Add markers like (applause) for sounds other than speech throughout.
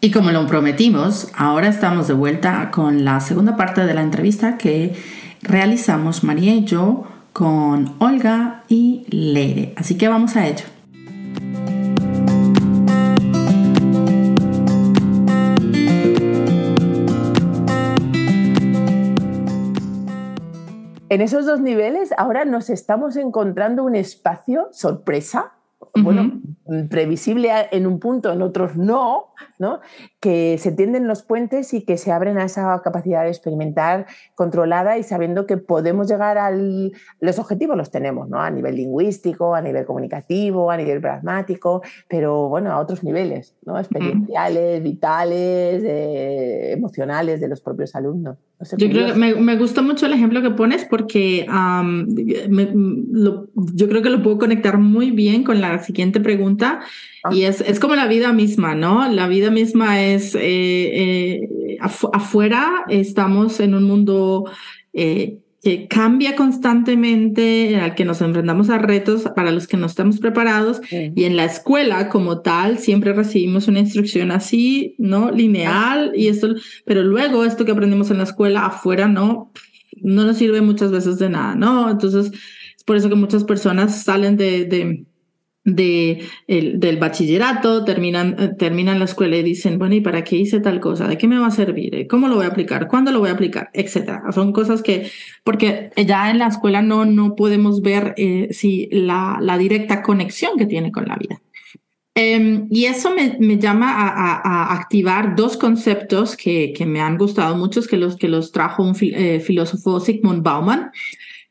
Y como lo prometimos, ahora estamos de vuelta con la segunda parte de la entrevista que realizamos María y yo con Olga y Leire. Así que vamos a ello. En esos dos niveles ahora nos estamos encontrando un espacio sorpresa bueno, previsible en un punto, en otros no, ¿no? Que se tienden los puentes y que se abren a esa capacidad de experimentar controlada y sabiendo que podemos llegar a los objetivos los tenemos, ¿no? a nivel lingüístico, a nivel comunicativo, a nivel pragmático, pero bueno, a otros niveles, ¿no? experienciales, vitales, eh, emocionales de los propios alumnos. yo creo que me, gustó mucho el ejemplo que pones porque yo creo que lo puedo conectar muy bien con la siguiente pregunta. Y es, es, como la vida misma, ¿no? La vida misma es, eh, eh, afuera estamos en un mundo eh, que cambia constantemente, al que nos enfrentamos a retos para los que no estamos preparados. Y en la escuela como tal, siempre recibimos una instrucción así, ¿no? Lineal, y esto, pero luego esto que aprendimos en la escuela afuera, ¿no? No nos sirve muchas veces de nada, ¿no? Entonces, es por eso que muchas personas salen de, de de el, del bachillerato, terminan, eh, terminan la escuela y dicen, bueno, ¿y para qué hice tal cosa? ¿De qué me va a servir? ¿Cómo lo voy a aplicar? ¿Cuándo lo voy a aplicar? Etcétera. Son cosas que, porque ya en la escuela no, no podemos ver eh, si la, directa conexión que tiene con la vida. Em, y eso me, me llama a, activar dos conceptos que, que, me han gustado mucho, que los, que los trajo un eh, filósofo Sigmund Bauman.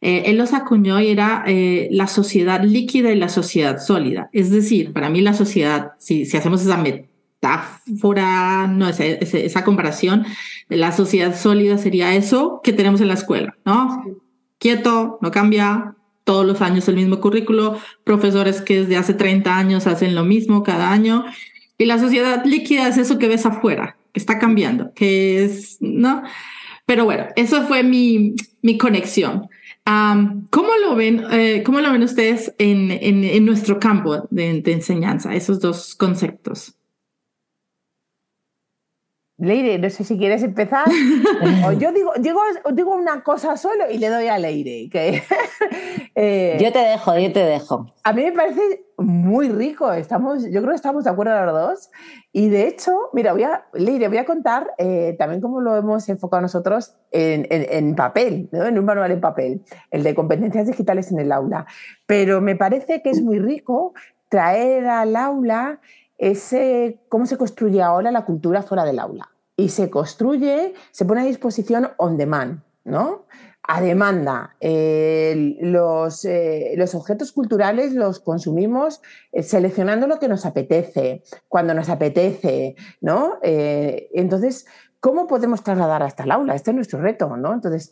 Eh, él los acuñó y era eh, la sociedad líquida y la sociedad sólida. Es decir, para mí la sociedad, si, si hacemos esa metáfora, no, esa, esa, comparación, la sociedad sólida sería eso que tenemos en la escuela, ¿no? Quieto, no cambia, todos los años el mismo currículo, profesores que desde hace 30 años hacen lo mismo cada año. Y la sociedad líquida es eso que ves afuera, que está cambiando, que es, ¿no? Pero bueno, eso fue mi, mi conexión. ¿Cómo, lo ven, eh, ¿Cómo lo ven ustedes en, en, nuestro campo de, enseñanza, esos dos conceptos? Leire, no sé si quieres empezar. (laughs) yo digo, digo, digo, una cosa solo y le doy a Leire. Que, (laughs) eh, yo te dejo, yo te dejo. A mí me parece muy rico. Estamos, yo creo que estamos de acuerdo los dos. Y de hecho, mira, voy a, voy a contar eh, también cómo lo hemos enfocado nosotros en, en, papel, en un manual en papel, el de competencias digitales en el aula. Pero me parece que es muy rico traer al aula ese cómo se construye ahora la cultura fuera del aula. Y se construye, se pone a disposición on demand, ¿no? A demanda. los, eh, los, objetos culturales los consumimos eh, seleccionando lo que nos apetece, cuando nos apetece, ¿no? Eh, entonces, ¿cómo podemos trasladar hasta el aula? Este es nuestro reto, ¿no? Entonces,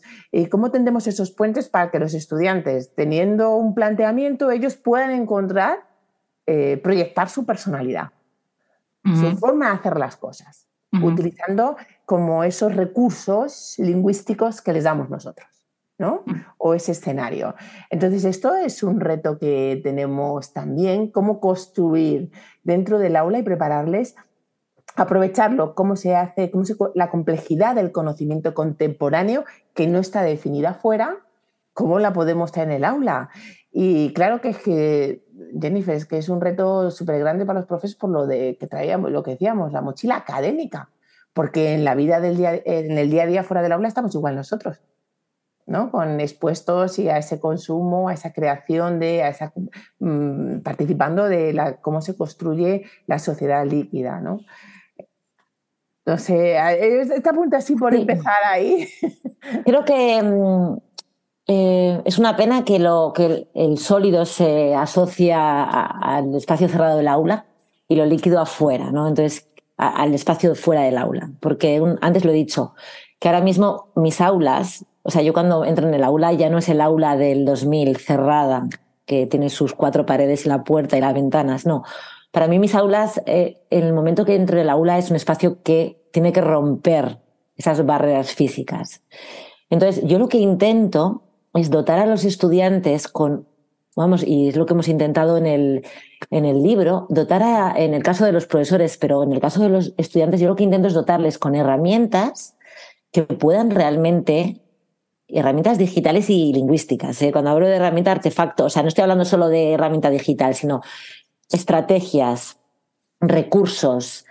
¿cómo tendemos esos puentes para que los estudiantes, teniendo un planteamiento, ellos puedan encontrar eh, proyectar su personalidad, su forma de hacer las cosas, utilizando como esos recursos lingüísticos que les damos nosotros. ¿No? O ese escenario. Entonces, esto es un reto que tenemos también, cómo construir dentro del aula y prepararles, aprovecharlo, cómo se hace, cómo se, la complejidad del conocimiento contemporáneo que no está definida fuera, cómo la podemos traer en el aula. Y claro que, es que Jennifer, es que es un reto súper grande para los profes por lo de que traíamos, lo que decíamos, la mochila académica, porque en la vida del día, en el día a día fuera del aula estamos igual nosotros, ¿no? Con expuestos y a ese consumo, a esa creación de, a esa, mm, participando de la, cómo se construye la sociedad líquida, ¿no? No sé, esta punta así por empezar ahí. (laughs) Creo que mm, eh, es una pena que, lo, que el, sólido se asocia al espacio cerrado del aula y lo líquido afuera, ¿no? Entonces, al espacio fuera del aula. Porque antes lo he dicho, que ahora mismo mis aulas, o sea, yo cuando entro en el aula ya no es el aula del 2000 cerrada, que tiene sus cuatro paredes y la puerta y las ventanas, no. Para mí mis aulas, eh, en el momento que entro en el aula es un espacio que tiene que romper esas barreras físicas. Entonces, yo lo que intento es dotar a los estudiantes con vamos, y es lo que hemos intentado en el, en el libro, dotar en el caso de los profesores, pero en el caso de los estudiantes, yo lo que intento es dotarles con herramientas que puedan realmente herramientas digitales y lingüísticas. ¿eh? Cuando hablo de herramienta artefacto, o sea, no estoy hablando solo de herramienta digital, sino estrategias, recursos,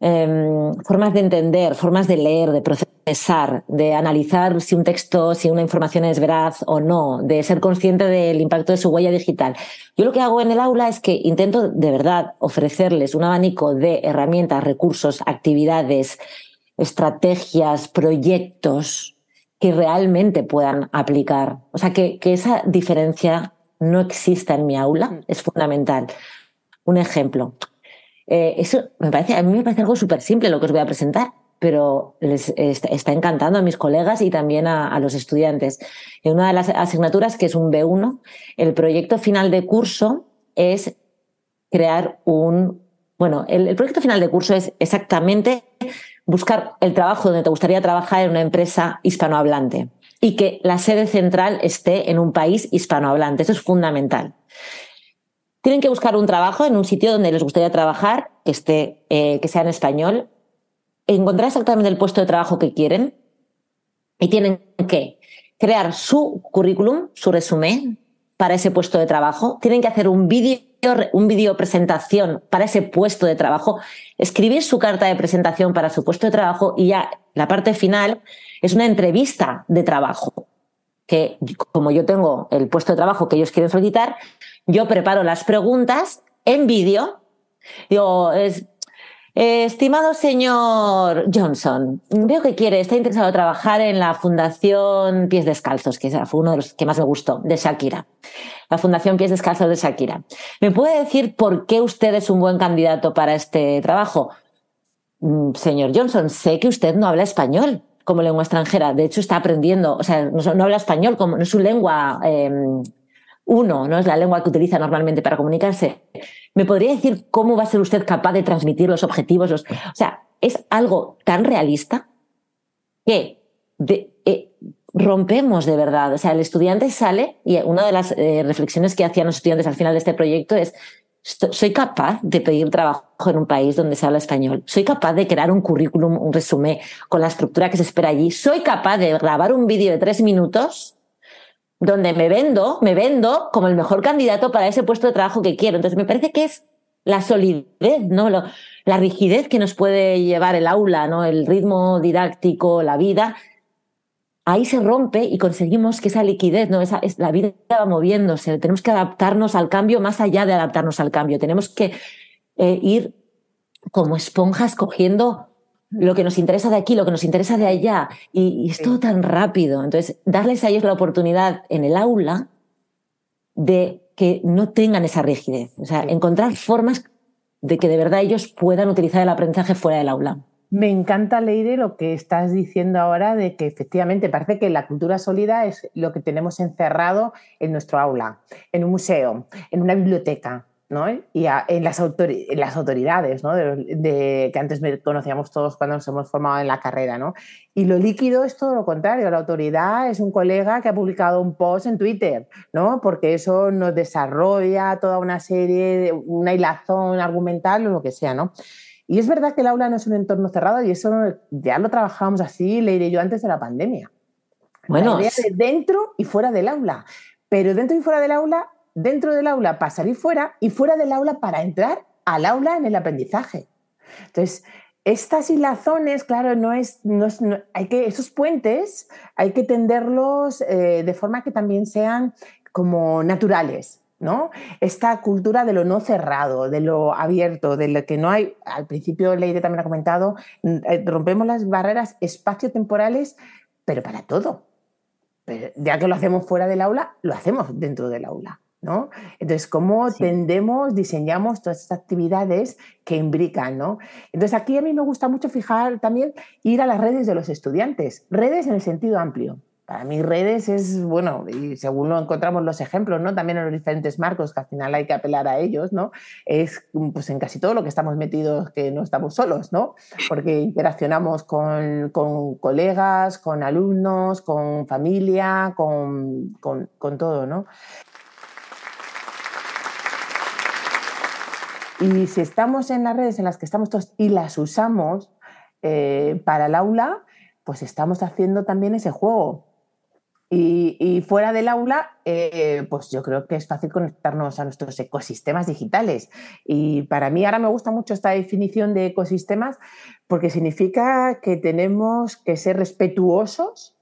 em, formas de entender, formas de leer, de procesar, de analizar si un texto, si una información es veraz o no, de ser consciente del impacto de su huella digital. Yo lo que hago en el aula es que intento de verdad ofrecerles un abanico de herramientas, recursos, actividades, estrategias, proyectos que realmente puedan aplicar. O sea, que, esa diferencia no exista en mi aula mm. es fundamental. Un ejemplo. Eh, eso me parece, a mí me parece algo súper simple lo que os voy a presentar, pero les está, encantando a mis colegas y también a, los estudiantes. En una de las asignaturas, que es un B1, el proyecto final de curso es crear un... Bueno, el proyecto final de curso es exactamente buscar el trabajo donde te gustaría trabajar en una empresa hispanohablante y que la sede central esté en un país hispanohablante. Eso es fundamental. Tienen que buscar un trabajo en un sitio donde les gustaría trabajar, que, esté, eh, que sea en español, encontrar exactamente el puesto de trabajo que quieren y tienen que crear su currículum, su resumen para ese puesto de trabajo. Tienen que hacer un vídeo un vídeo presentación para ese puesto de trabajo, escribir su carta de presentación para su puesto de trabajo y ya la parte final es una entrevista de trabajo que como yo tengo el puesto de trabajo que ellos quieren solicitar, yo preparo las preguntas en vídeo. Digo, es, estimado señor Johnson, veo que quiere, está interesado en trabajar en la Fundación Pies Descalzos, que fue uno de los que más me gustó, de Shakira la Fundación Pies Descalzos de Shakira. ¿Me puede decir por qué usted es un buen candidato para este trabajo? Mm, señor Johnson, sé que usted no habla español como lengua extranjera. De hecho, está aprendiendo, o sea, no, habla español, como no es su lengua em, uno, no es la lengua que utiliza normalmente para comunicarse. ¿Me podría decir cómo va a ser usted capaz de transmitir los objetivos? o sea, es algo tan realista que de, eh, rompemos de verdad. O sea, el estudiante sale y una de las eh, reflexiones que hacían los estudiantes al final de este proyecto es, soy capaz de pedir trabajo en un país donde se habla español. Soy capaz de crear un currículum, un resumen con la estructura que se espera allí. Soy capaz de grabar un vídeo de tres minutos donde me vendo, me vendo como el mejor candidato para ese puesto de trabajo que quiero. Entonces me parece que es la solidez, ¿no? la rigidez que nos puede llevar el aula, ¿no? El ritmo didáctico, la vida, ahí se rompe y conseguimos que esa liquidez, ¿no? Esa, es, la vida va moviéndose, tenemos que adaptarnos al cambio más allá de adaptarnos al cambio, tenemos que eh, ir como esponjas cogiendo lo que nos interesa de aquí, lo que nos interesa de allá, y, es todo tan rápido. Entonces, darles a ellos la oportunidad en el aula de que no tengan esa rigidez, o sea, encontrar formas de que de verdad ellos puedan utilizar el aprendizaje fuera del aula. Me encanta, Leire, lo que estás diciendo ahora de que efectivamente parece que la cultura sólida es lo que tenemos encerrado en nuestro aula, en un museo, en una biblioteca, ¿no? Y en, las autoridades, ¿no? De, que antes conocíamos todos cuando nos hemos formado en la carrera, ¿no? Y lo líquido es todo lo contrario. La autoridad es un colega que ha publicado un post en Twitter, ¿no? Porque eso nos desarrolla toda una serie, de, una hilazón argumental o lo que sea, ¿no? Y es verdad que el aula no es un entorno cerrado y eso ya lo trabajábamos así, le diré yo, antes de la pandemia. Bueno, de dentro y fuera del aula. Pero dentro y fuera del aula, dentro del aula para salir fuera y fuera del aula para entrar al aula en el aprendizaje. Entonces, estas hilazones, claro, no es, no hay que, esos puentes hay que tenderlos eh, de forma que también sean como naturales, ¿no? Esta cultura de lo no cerrado, de lo abierto, de lo que no hay, al principio Leire también ha comentado, eh, rompemos las barreras espaciotemporales, pero para todo. ya que lo hacemos fuera del aula, lo hacemos dentro del aula. ¿no? Entonces, ¿cómo tendemos, diseñamos todas estas actividades que imbrican, ¿no? Entonces, aquí a mí me gusta mucho fijar también ir a las redes de los estudiantes, redes en el sentido amplio para mí redes es, bueno, y según lo encontramos los ejemplos, ¿no? También en los diferentes marcos, que al final hay que apelar a ellos, ¿no? Es pues en casi todo lo que estamos metidos que no estamos solos, ¿no? Porque interaccionamos con, colegas, con alumnos, con familia, con, con, con todo, ¿no? Y si estamos en las redes en las que estamos todos y las usamos eh, para el aula, pues estamos haciendo también ese juego. Y, fuera del aula, eh, pues yo creo que es fácil conectarnos a nuestros ecosistemas digitales. Y para mí ahora me gusta mucho esta definición de ecosistemas porque significa que tenemos que ser respetuosos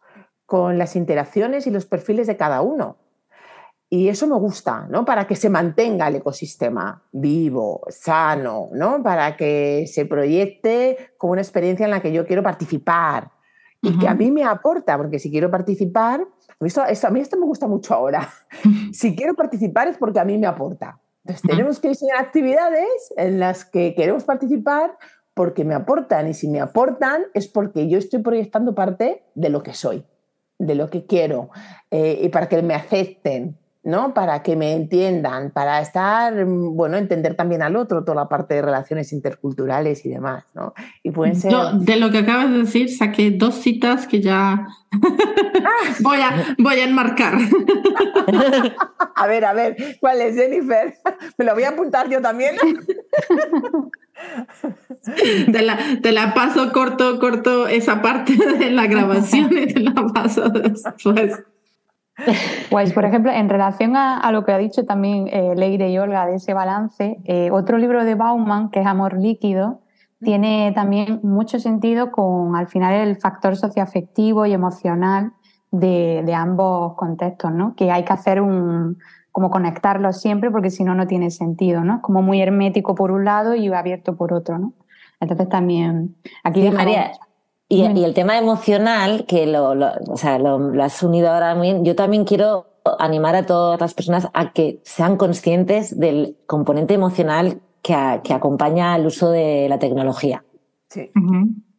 con las interacciones y los perfiles de cada uno. Y eso me gusta, ¿no? Para que se mantenga el ecosistema vivo, sano, ¿no? Para que se proyecte como una experiencia en la que yo quiero participar y que a mí me aporta, porque si quiero participar, esto, a mí esto me gusta mucho ahora. (laughs) si quiero participar es porque a mí me aporta. Entonces tenemos que diseñar actividades en las que queremos participar porque me aportan y si me aportan es porque yo estoy proyectando parte de lo que soy, de lo que quiero eh, y para que me acepten. ¿No? Para que me entiendan, para estar, bueno, entender también al otro, toda la parte de relaciones interculturales y demás, ¿no? Y pueden ser... de lo que acabas de decir, saqué dos citas que ya (laughs) voy, a, voy a enmarcar. (laughs) a ver, a ver, ¿cuál es, Jennifer? (laughs) Me lo voy a apuntar yo también. Te la, te la, paso corto, corto esa parte de la grabación y te la paso después. Pues, por ejemplo, en relación a, lo que ha dicho también eh, Leire y Olga de ese balance, eh, otro libro de Bauman, que es Amor Líquido, tiene también mucho sentido con al final el factor socioafectivo y emocional de, ambos contextos, ¿no? Que hay que hacer un, como conectarlos siempre porque si no, no tiene sentido, ¿no? Como muy hermético por un lado y abierto por otro, ¿no? Entonces también aquí... María, y, el tema emocional, que lo, o sea, lo, has unido ahora muy bien, yo también quiero animar a todas las personas a que sean conscientes del componente emocional que, que acompaña al uso de la tecnología. Sí.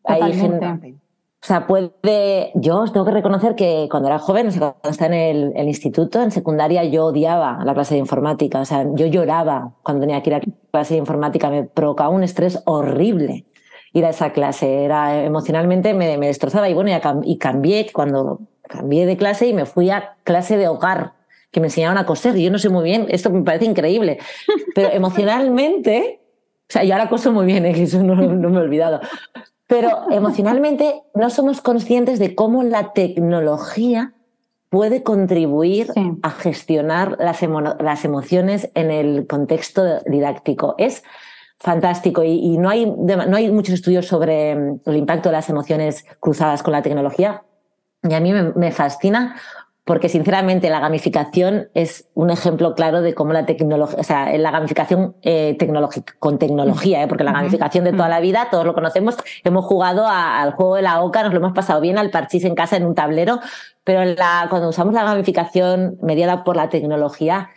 Hay gente, o sea, puede. Yo os tengo que reconocer que cuando era joven, o sea, cuando estaba en el, instituto, en secundaria, yo odiaba la clase de informática. O sea, yo lloraba cuando tenía que ir a clase de informática. Me provocaba un estrés horrible ir a esa clase. Era emocionalmente me, destrozaba y bueno, y, cambié cuando cambié de clase y me fui a clase de hogar que me enseñaban a coser. Y yo no sé muy bien, esto me parece increíble, pero emocionalmente, o sea, yo ahora coso muy bien, ¿eh? eso no, no me he olvidado. Pero emocionalmente no somos conscientes de cómo la tecnología puede contribuir a gestionar las, las, emociones en el contexto didáctico. Es fantástico y, no, hay, no hay muchos estudios sobre mm, el impacto de las emociones cruzadas con la tecnología. Y a mí me, fascina porque sinceramente la gamificación es un ejemplo claro de cómo la tecnología, o sea, la gamificación eh, tecnológica, con tecnología, ¿eh? porque la gamificación de toda la vida, todos lo conocemos, hemos jugado al juego de la OCA, nos lo hemos pasado bien, al parchís en casa en un tablero, pero la, cuando usamos la gamificación mediada por la tecnología,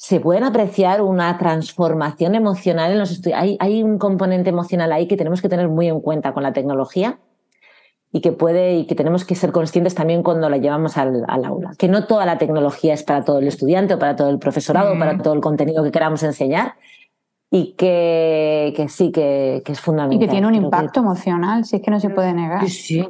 se pueden apreciar una transformación emocional en los estudios. Hay, hay, un componente emocional ahí que tenemos que tener muy en cuenta con la tecnología y que puede y que tenemos que ser conscientes también cuando la llevamos al, aula. Que no toda la tecnología es para todo el estudiante o para todo el profesorado o para todo el contenido que queramos enseñar y que, que sí, que, que, es fundamental. Y que tiene un impacto emocional, si es que no se puede negar. Sí, sí,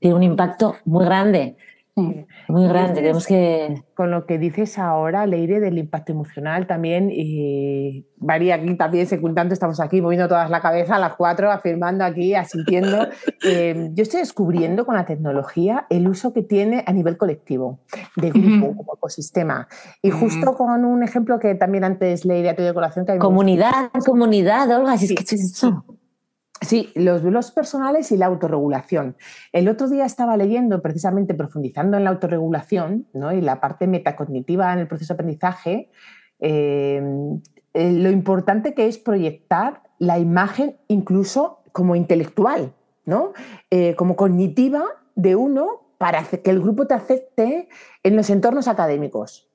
tiene un impacto muy grande. Muy grande, tenemos que... Con lo que dices ahora, Leire, del impacto emocional también, y María aquí también secundando, estamos aquí moviendo todas la cabeza a las cuatro, afirmando aquí, asintiendo. (laughs) Eh, yo estoy descubriendo con la tecnología el uso que tiene a nivel colectivo, de grupo, como ecosistema. Y justo con un ejemplo que también antes Leire ha tenido colación. Que comunidad, comunidad, Olga, si es que es eso. Sí, los blogs personales y la autorregulación. El otro día estaba leyendo, precisamente profundizando en la autorregulación ¿no? y la parte metacognitiva en el proceso de aprendizaje, eh, lo importante que es proyectar la imagen incluso como intelectual, ¿no? Eh, como cognitiva de uno para que el grupo te acepte en los entornos académicos.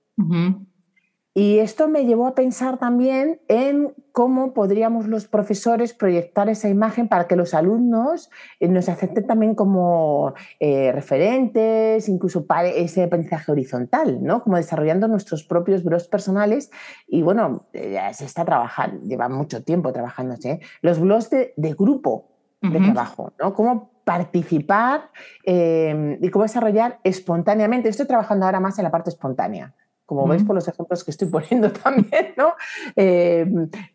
Y esto me llevó a pensar también en cómo podríamos los profesores proyectar esa imagen para que los alumnos eh, nos acepten también como eh, referentes, incluso para ese aprendizaje horizontal, ¿no? Como desarrollando nuestros propios blogs personales. Y bueno, eh, ya se está trabajando, lleva mucho tiempo trabajándose, los blogs de, grupo de trabajo, ¿no? Cómo participar y cómo desarrollar espontáneamente. Estoy trabajando ahora más en la parte espontánea como veis por los ejemplos que estoy (laughs) poniendo también, ¿no? Eh,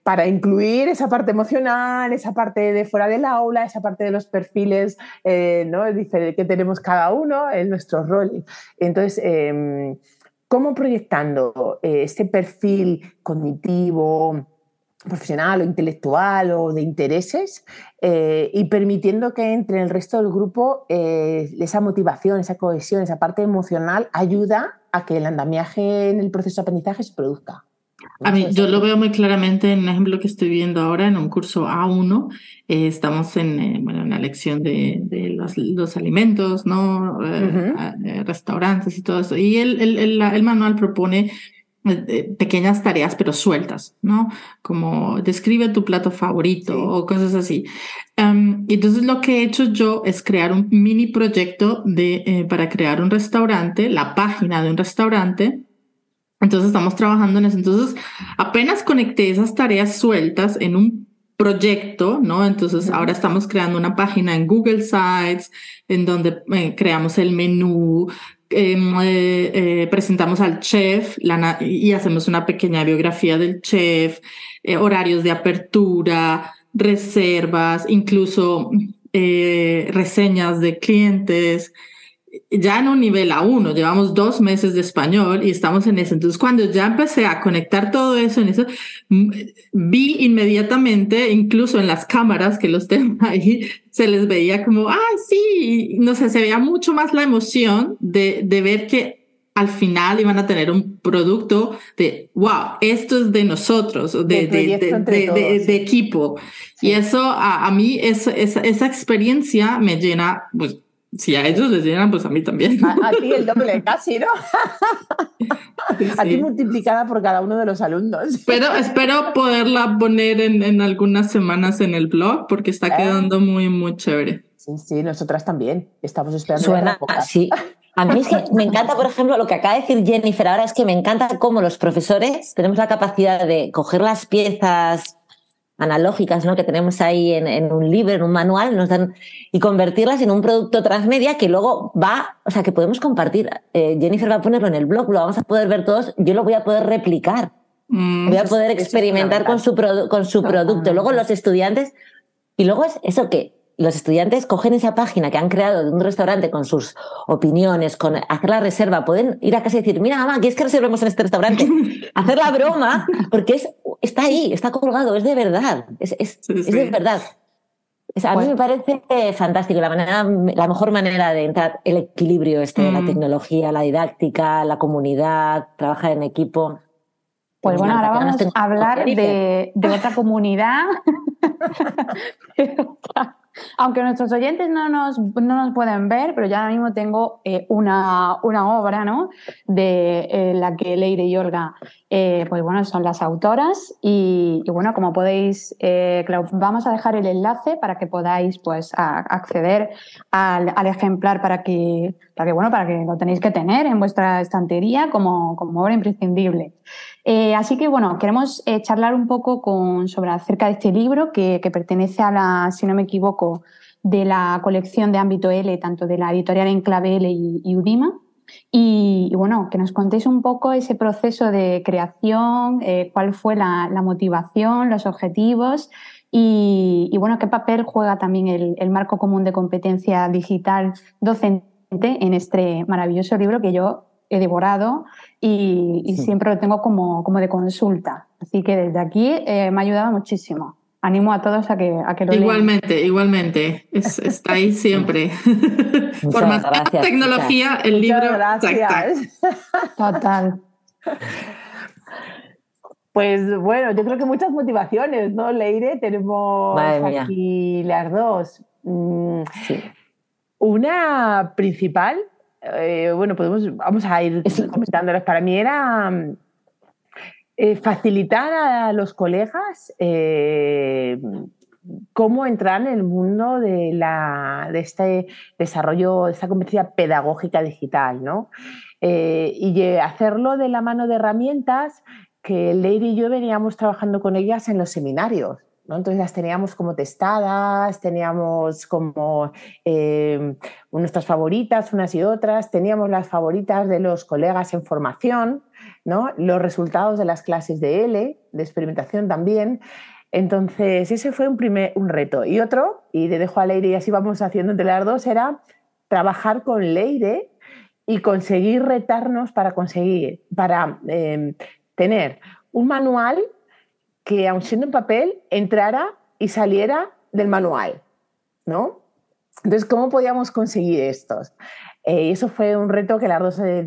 para incluir esa parte emocional, esa parte de fuera del aula, esa parte de los perfiles eh, ¿no? que tenemos cada uno en nuestros roles. Entonces, em, ¿cómo proyectando este perfil cognitivo, profesional o intelectual o de intereses eh, y permitiendo que entre el resto del grupo eh, esa motivación, esa cohesión, esa parte emocional ayuda a que el andamiaje en el proceso de aprendizaje se produzca. A mí, yo lo veo muy claramente en el ejemplo que estoy viendo ahora en un curso A1. Eh, estamos en, bueno, en la lección de, de los, los, alimentos, ¿no? restaurantes y todo eso. Y el, el, el manual propone eh, pequeñas tareas pero sueltas, ¿no? Como describe tu plato favorito o cosas así. Um, entonces lo que he hecho yo es crear un mini proyecto de, eh, para crear un restaurante, la página de un restaurante. Entonces estamos trabajando en eso. Entonces apenas conecté esas tareas sueltas en un proyecto, ¿no? Entonces ahora estamos creando una página en Google Sites en donde eh, creamos el menú, eh, eh, presentamos al chef y hacemos una pequeña biografía del chef, eh, horarios de apertura, reservas, incluso reseñas de clientes, ya en un nivel A1, llevamos dos meses de español y estamos en eso. Entonces, cuando ya empecé a conectar todo eso en eso, vi inmediatamente, incluso en las cámaras que los (laughs) tengo ahí, se les veía como, ah, sí, no sé, se veía mucho más la emoción de, de ver que al final iban a tener un producto de, wow, esto es de nosotros, de, de, de, de equipo. Y eso a, a mí, es, esa, esa experiencia me llena, pues si a ellos les llenan, pues a mí también. A, ti el doble casi, ¿no? A ti multiplicada por cada uno de los alumnos. Pero espero poderla poner en, en algunas semanas en el blog porque está eh. quedando muy, muy chévere. Sí, sí, nosotras también. Estamos esperando. Suena, sí. A mí es que me encanta, por ejemplo, lo que acaba de decir Jennifer ahora es que me encanta cómo los profesores tenemos la capacidad de coger las piezas analógicas ¿no? que tenemos ahí en, un libro, en un manual, nos dan y convertirlas en un producto transmedia que luego va, o sea, que podemos compartir. Eh, Jennifer va a ponerlo en el blog, lo vamos a poder ver todos, yo lo voy a poder replicar. Mm, voy a poder experimentar con su, con su producto. Luego los estudiantes, y luego es eso que los estudiantes cogen esa página que han creado de un restaurante con sus opiniones, con hacer la reserva, pueden ir a casa y decir, mira, mamá, ¿quieres que reservemos en este restaurante? (laughs) hacer la broma, porque es, está ahí, está colgado, es de verdad, es, es, es de verdad. a mí me parece fantástico, la, manera, la mejor manera de entrar el equilibrio este de la mm. tecnología, la didáctica, la comunidad, trabajar en equipo. Pues bueno, ahora vamos a hablar de, de otra comunidad. (laughs) (laughs) Aunque nuestros oyentes no nos, no nos pueden ver, pero ya ahora mismo tengo eh, una, una, obra ¿no? de eh, la que Leire y Olga eh, pues bueno, son las autoras y, bueno, como podéis, vamos a dejar el enlace para que podáis pues acceder al, al, ejemplar para que, para que, bueno, para que lo tenéis que tener en vuestra estantería como, como obra imprescindible. Eh, así que bueno, queremos eh, charlar un poco con, sobre acerca de este libro que, pertenece a la, si no me equivoco, de la colección de ámbito L, tanto de la editorial Enclave L y, Udima. Y, bueno, que nos contéis un poco ese proceso de creación, eh, cuál fue la, motivación, los objetivos y, bueno, qué papel juega también el, el marco común de competencia digital docente en este maravilloso libro que yo he devorado y, siempre lo tengo como, como de consulta. Así que desde aquí eh, me ha ayudado muchísimo. Animo a todos a que, a que lo Igualmente, igualmente. (laughs) está ahí siempre. (laughs) Por más gracias, tecnología, el libro. Gracias. Total. Pues bueno, yo creo que muchas motivaciones, ¿no, Leire? Tenemos aquí las dos. Mm, una principal eh, bueno, podemos, vamos a ir comentándolas. Para mí era eh, facilitar a los colegas eh, cómo entrar en el mundo de, la, de este desarrollo, de esta competencia pedagógica digital, ¿no? y hacerlo de la mano de herramientas que Leire y yo veníamos trabajando con ellas en los seminarios. Entonces las teníamos como testadas, teníamos como eh, nuestras favoritas, unas y otras, teníamos las favoritas de los colegas en formación, ¿no? los resultados de las clases de L, de experimentación también. Entonces, ese fue un, primer, un reto. Y otro, y le dejo a Leire y así vamos haciendo entre las dos, era trabajar con Leire y conseguir retarnos para conseguir, para eh, tener un manual que, aun siendo en papel, entrara y saliera del manual, ¿no? Entonces, ¿cómo podíamos conseguir estos? Eh, eso fue un reto que las dos eh,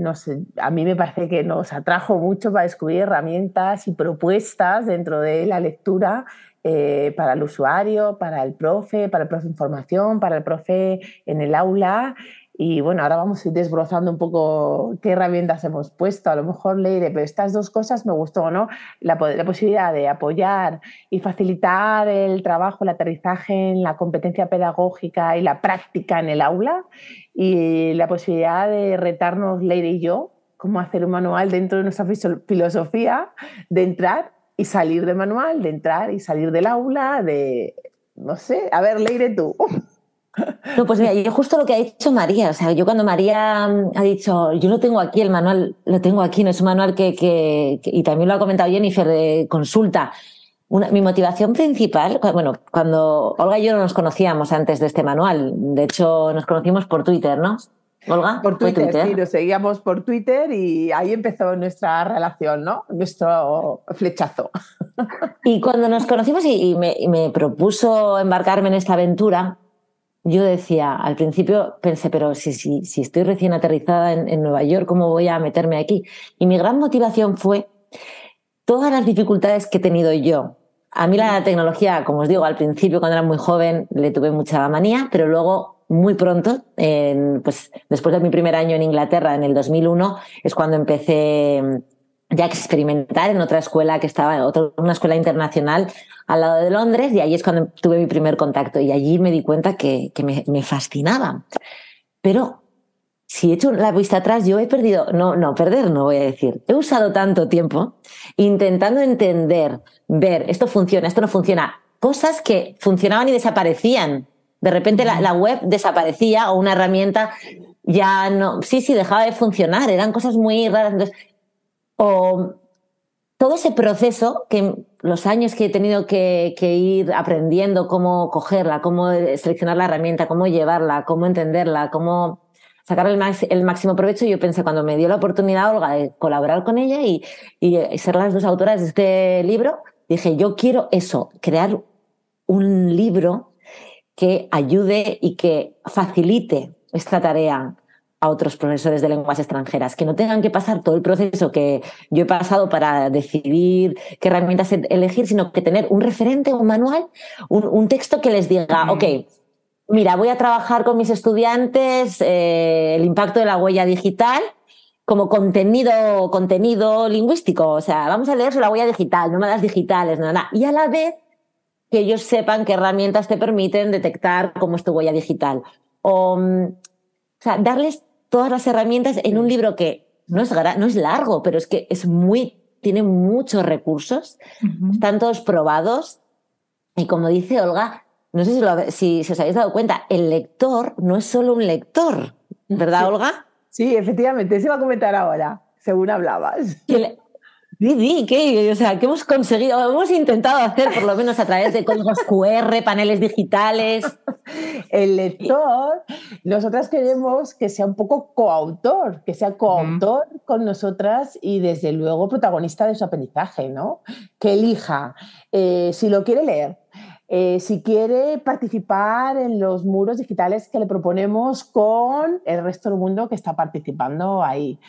a mí me parece que nos atrajo mucho para descubrir herramientas y propuestas dentro de la lectura eh, para el usuario, para el profe, para el profe en formación, para el profe en el aula y bueno, ahora vamos a ir desbrozando un poco qué herramientas hemos puesto. A lo mejor leeré, pero estas dos cosas me gustó, ¿no? La, la, posibilidad de apoyar y facilitar el trabajo, el aterrizaje en la competencia pedagógica y la práctica en el aula. Y la posibilidad de retarnos, Leire y yo, cómo hacer un manual dentro de nuestra filosofía, de entrar y salir del manual, de entrar y salir del aula, de, no sé, a ver, Leire, tú. No, pues mira, yo justo lo que ha dicho María, o sea, yo cuando María mm, ha dicho, yo lo tengo aquí, el manual lo tengo aquí, no es un manual que, que, y también lo ha comentado Jennifer de consulta. Una, mi motivación principal, bueno, cuando Olga y yo no nos conocíamos antes de este manual, de hecho nos conocimos por Twitter, ¿no? Olga. Por Twitter, sí, nos seguíamos por Twitter y ahí empezó nuestra relación, ¿no? Nuestro flechazo. Y cuando nos conocimos y, y, me, y me propuso embarcarme en esta aventura, yo decía, al principio pensé, pero si, si, si estoy recién aterrizada en, en, Nueva York, ¿cómo voy a meterme aquí? Y mi gran motivación fue todas las dificultades que he tenido yo. A mí la tecnología, como os digo, al principio cuando era muy joven le tuve mucha manía, pero luego muy pronto, pues después de mi primer año en Inglaterra, en el 2001, es cuando empecé ya experimentar en otra escuela que estaba, otra, una escuela internacional al lado de Londres, y ahí es cuando tuve mi primer contacto. Y allí me di cuenta que, me, fascinaba. Pero si he hecho la vista atrás, yo he perdido, no, no, perder no voy a decir. He usado tanto tiempo intentando entender, ver, esto funciona, esto no funciona, cosas que funcionaban y desaparecían. De repente la, web desaparecía o una herramienta ya no, sí, sí, dejaba de funcionar, eran cosas muy raras. O todo ese proceso que los años que he tenido que, ir aprendiendo cómo cogerla, cómo seleccionar la herramienta, cómo llevarla, cómo entenderla, cómo sacar el, máximo provecho, yo pensé cuando me dio la oportunidad, Olga, de colaborar con ella y ser las dos autoras de este libro, dije, yo quiero eso, crear un libro que ayude y que facilite esta tarea a otros profesores de lenguas extranjeras, que no tengan que pasar todo el proceso que yo he pasado para decidir qué herramientas elegir, sino que tener un referente, un manual, un, un texto que les diga, ok, mira, voy a trabajar con mis estudiantes eh, el impacto de la huella digital como contenido, contenido lingüístico. O sea, vamos a leer sobre la huella digital, nómadas digitales, nada. Y a la vez que ellos sepan qué herramientas te permiten detectar cómo es tu huella digital. O, mm, o sea, darles todas las herramientas en un libro que no es, no es largo, pero es que es muy, tiene muchos recursos, uh -huh. están todos probados. Y como dice Olga, no sé si, lo, si, si, os habéis dado cuenta, el lector no es solo un lector, ¿verdad, sí. Olga? Sí, efectivamente, se va a comentar ahora, según hablabas. Que, Didi, ¿qué? O sea, ¿qué hemos conseguido? Hemos intentado hacer, por lo menos a través de códigos QR, paneles digitales. (laughs) El lector, nosotras queremos que sea un poco coautor, que sea coautor uh -huh. con nosotras y desde luego protagonista de su aprendizaje, ¿no? Que elija eh, si lo quiere leer, eh, si quiere participar en los muros digitales que le proponemos con el resto del mundo que está participando ahí.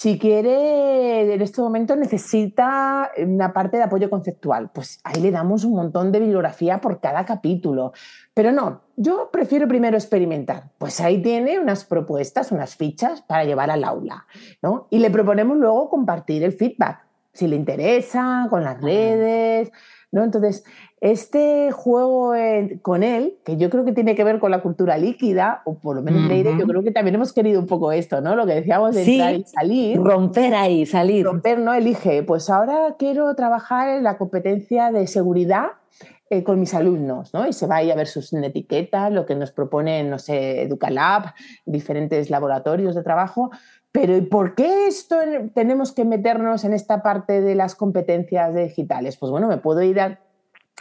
Si quiere, en este momento necesita una parte de apoyo conceptual, pues ahí le damos un montón de bibliografía por cada capítulo. Pero no, yo prefiero primero experimentar. Pues ahí tiene unas propuestas, unas fichas para llevar al aula. ¿no? Y le proponemos luego compartir el feedback, si le interesa, con las redes. ¿No? Entonces, este juego con él, que yo creo que tiene que ver con la cultura líquida, o por lo menos uh -huh. Leire, yo creo que también hemos querido un poco esto, ¿no? Lo que decíamos de sí, entrar y salir. Romper ahí, salir. Romper, ¿no? Elige, pues ahora quiero trabajar en la competencia de seguridad eh, con mis alumnos, ¿no? Y se va a ver sus etiquetas, lo que nos proponen, no sé, Educalab, diferentes laboratorios de trabajo. Pero ¿y por qué esto tenemos que meternos en esta parte de las competencias digitales? Pues bueno, me puedo ir a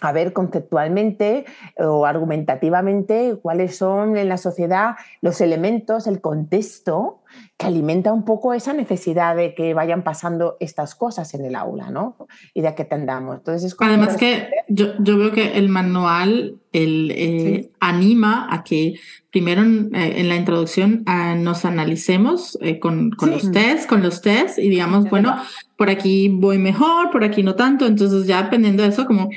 a ver conceptualmente o argumentativamente cuáles son en la sociedad los elementos, el contexto que alimenta un poco esa necesidad de que vayan pasando estas cosas en el aula, ¿no? Y de que tendamos. Entonces Además que yo, veo que el manual el, eh, anima a que primero en, eh, la introducción nos analicemos eh, con, los test, con los test y digamos, bueno, por aquí voy mejor, por aquí no tanto. Entonces ya dependiendo de eso, como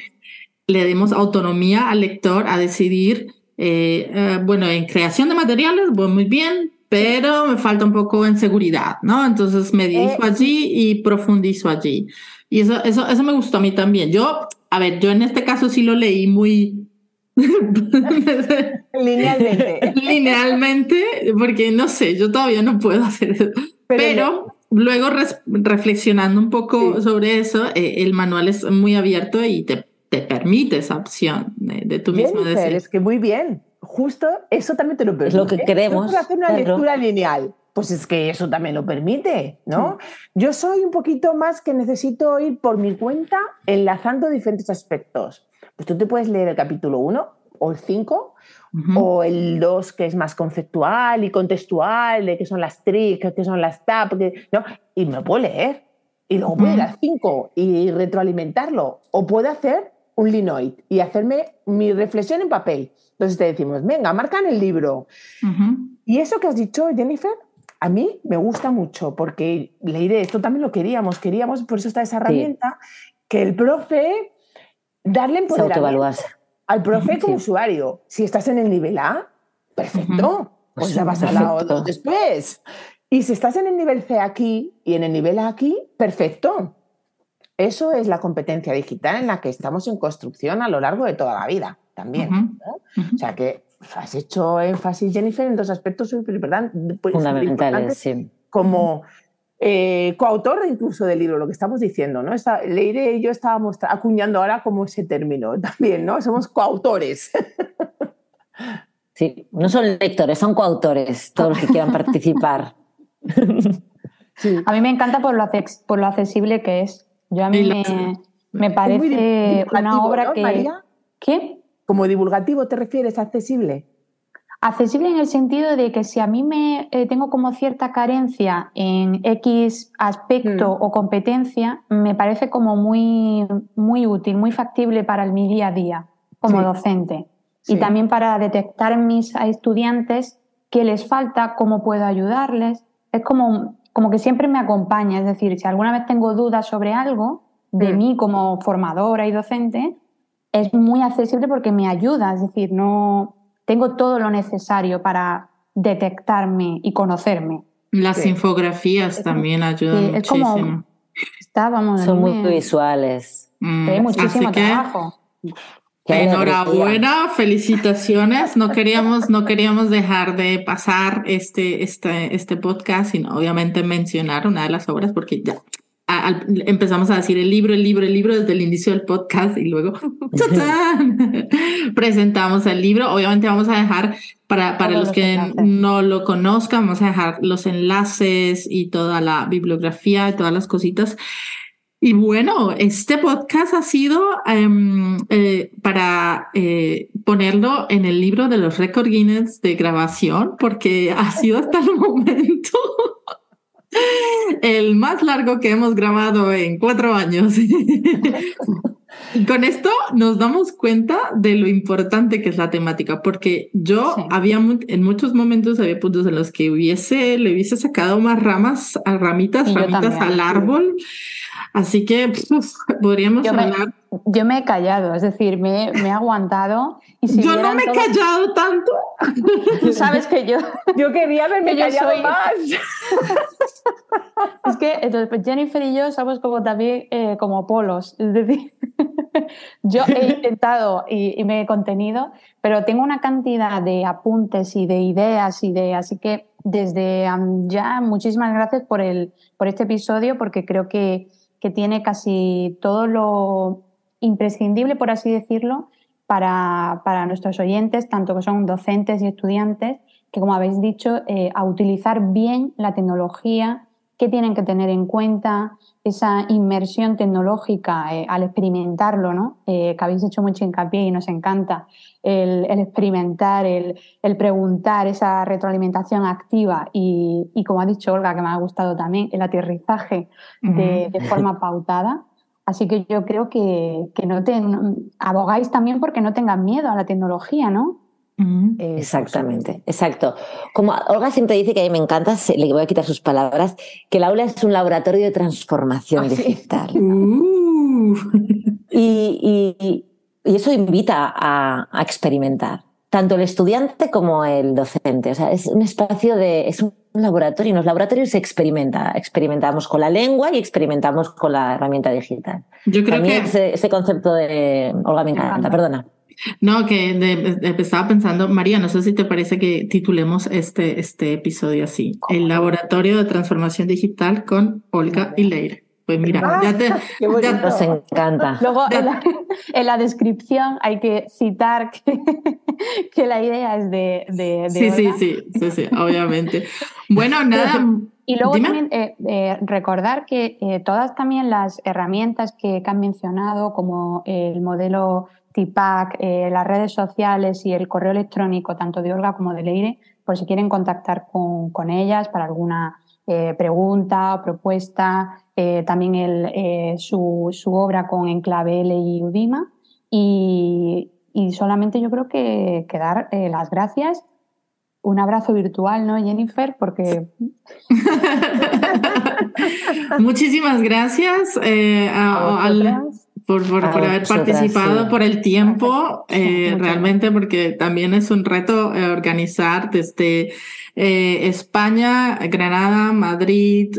le demos autonomía al lector a decidir, eh, eh, bueno, en creación de materiales voy muy bien, pero me falta un poco en seguridad, ¿no? Entonces me dirijo eh, allí y profundizo allí. Y eso, eso, eso me gustó a mí también. Yo, a ver, yo en este caso sí lo leí muy... (laughs) Linealmente. Linealmente, porque no sé, yo todavía no puedo hacer eso. Pero, luego reflexionando un poco sobre eso, el manual es muy abierto y te te permite esa opción de, de tú mismo decir. Es que muy bien, justo eso también te lo permite. Es lo que queremos. No hacer una lectura lineal. Pues es que eso también lo permite, ¿no? Yo soy un poquito más que necesito ir por mi cuenta enlazando diferentes aspectos. Pues tú te puedes leer el capítulo 1 o el 5 o el 2 que es más conceptual y contextual, de qué son las tricks, qué son las TAP, ¿no? Y me puedo leer. Y luego puedo ir al 5 y retroalimentarlo. O puedo hacer un linoid y hacerme mi reflexión en papel. Entonces te decimos, venga, marca en el libro. Y eso que has dicho, Jennifer, a mí me gusta mucho porque leeré, esto también lo queríamos, queríamos, por eso está esa herramienta, que el profe, darle empoderamiento al profe como usuario. Si estás en el nivel A, perfecto, pues ya vas al lado después. Y si estás en el nivel C aquí y en el nivel A aquí, perfecto. Eso es la competencia digital en la que estamos en construcción a lo largo de toda la vida también. O sea que has hecho énfasis, Jennifer, en dos aspectos súper pues, fundamentales, sí. Como eh, coautor incluso del libro, lo que estamos diciendo, ¿no? Leire y yo estábamos acuñando ahora como ese término (laughs) también, ¿no? Somos coautores. (laughs) Sí, no son lectores, son coautores, todos los que quieran participar. (laughs) A mí me encanta por lo, por lo accesible que es. Yo a mí me, parece una obra que... ¿Qué? ¿Como divulgativo te refieres accesible? Accesible en el sentido de que si a mí me eh, tengo como cierta carencia en X aspecto mm. o competencia, me parece como muy, muy útil, muy factible para mi día a día como docente. Y también para detectar en mis estudiantes qué les falta, cómo puedo ayudarles. Es como como que siempre me acompaña. Es decir, si alguna vez tengo dudas sobre algo de mm. mí como formadora y docente, es muy accesible porque me ayuda. Es decir, no tengo todo lo necesario para detectarme y conocerme. Las infografías también ayudan es muchísimo. estábamos Son muy visuales. Mm, Hay muchísimo trabajo. Enhorabuena, felicitaciones. No queríamos, no queríamos dejar de pasar este, este, este podcast sin obviamente mencionar una de las obras porque ya empezamos a decir el libro, el libro, el libro desde el inicio del podcast y luego (laughs) presentamos el libro. Obviamente vamos a dejar para, para los que no lo conozcan, vamos a dejar los enlaces y toda la bibliografía y todas las cositas y bueno, este podcast ha sido em, eh, para eh, ponerlo en el libro de los récord Guinness de grabación, porque ha sido hasta el (laughs) momento (laughs) el más largo que hemos grabado en cuatro años. (laughs) y con esto nos damos cuenta de lo importante que es la temática, porque yo había en muchos momentos había puntos en los que hubiese, le hubiese sacado más ramas, a ramitas, ramitas al árbol. Así que podríamos yo hablar. Me, yo me he callado, es decir, me, me he aguantado. Y si yo no me he callado tanto. Tú sabes que yo. (laughs) Yo quería haberme callado soy... más. (laughs) es que entonces, pues Jennifer y yo somos como también eh, como polos. Es decir, (laughs) yo he intentado y, me he contenido, pero tengo una cantidad de apuntes y de ideas y de. Así que desde ya, muchísimas gracias por, el, por este episodio, porque creo que que tiene casi todo lo imprescindible, por así decirlo, para, para, nuestros oyentes, tanto que son docentes y estudiantes, que como habéis dicho, eh, a utilizar bien la tecnología, qué tienen que tener en cuenta, esa inmersión tecnológica eh, al experimentarlo, ¿no? Eh, que habéis hecho mucho hincapié y nos encanta, el, experimentar, el, preguntar, esa retroalimentación activa y, como ha dicho Olga, que me ha gustado también, el aterrizaje de, forma pautada. Así que yo creo que, no te, abogáis también porque no tengan miedo a la tecnología, ¿no? Exactamente, exacto. Como Olga siempre dice que a mí me encanta, le voy a quitar sus palabras, que el aula es un laboratorio de transformación ah, digital. (laughs) Uh. Y, eso invita a, experimentar, tanto el estudiante como el docente. O sea, es un espacio de, es un laboratorio. En los laboratorios se experimenta. Experimentamos con la lengua y experimentamos con la herramienta digital. Yo creo que ese, concepto de Olga me encanta, perdona. No, que estaba pensando, María, no sé si te parece que titulemos este, este episodio así, El Laboratorio de Transformación Digital con Olga y Leire. Pues mira, ah, ya te... (laughs) Ya, nos encanta. Luego, (laughs) en la, descripción hay que citar que, (laughs) la idea es de... de, sí, sí, sí, sí, sí, obviamente. Bueno, nada... Y luego también eh, eh, recordar que eh, todas también las herramientas que, que han mencionado, como el modelo TIPAC, eh, las redes sociales y el correo electrónico, tanto de Olga como de Leire, por si quieren contactar con, ellas para alguna eh, pregunta o propuesta, eh, también el, su, obra con Enclave L y Udima. Y, solamente yo creo que, que dar las gracias. Un abrazo virtual, ¿no, Jennifer? Porque. (laughs) Muchísimas gracias a, por, haber participado, por el tiempo, eh, realmente porque también es un reto eh, organizar desde eh, España, Granada, Madrid, (laughs)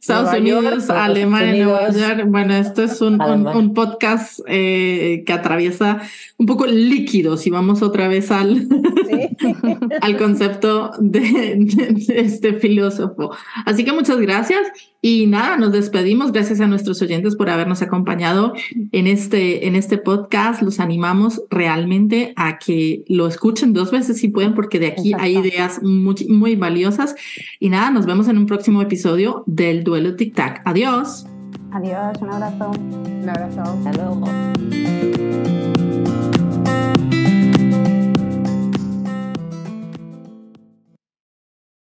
Estados Unidos, Alemania, Nueva York. Bueno, esto es un, un, podcast que atraviesa un poco líquido, si vamos otra vez al, (laughs) al concepto de, este filósofo. Así que muchas gracias y nada, nos despedimos. Gracias a nuestros oyentes por habernos acompañado en este, en este podcast. Los animamos realmente a que lo escuchen dos veces si pueden, porque de aquí ideas muy, muy valiosas. Y nada, nos vemos en un próximo episodio del Duelo Tic Tac. Adiós. Adiós, un abrazo. Un abrazo. Hasta luego.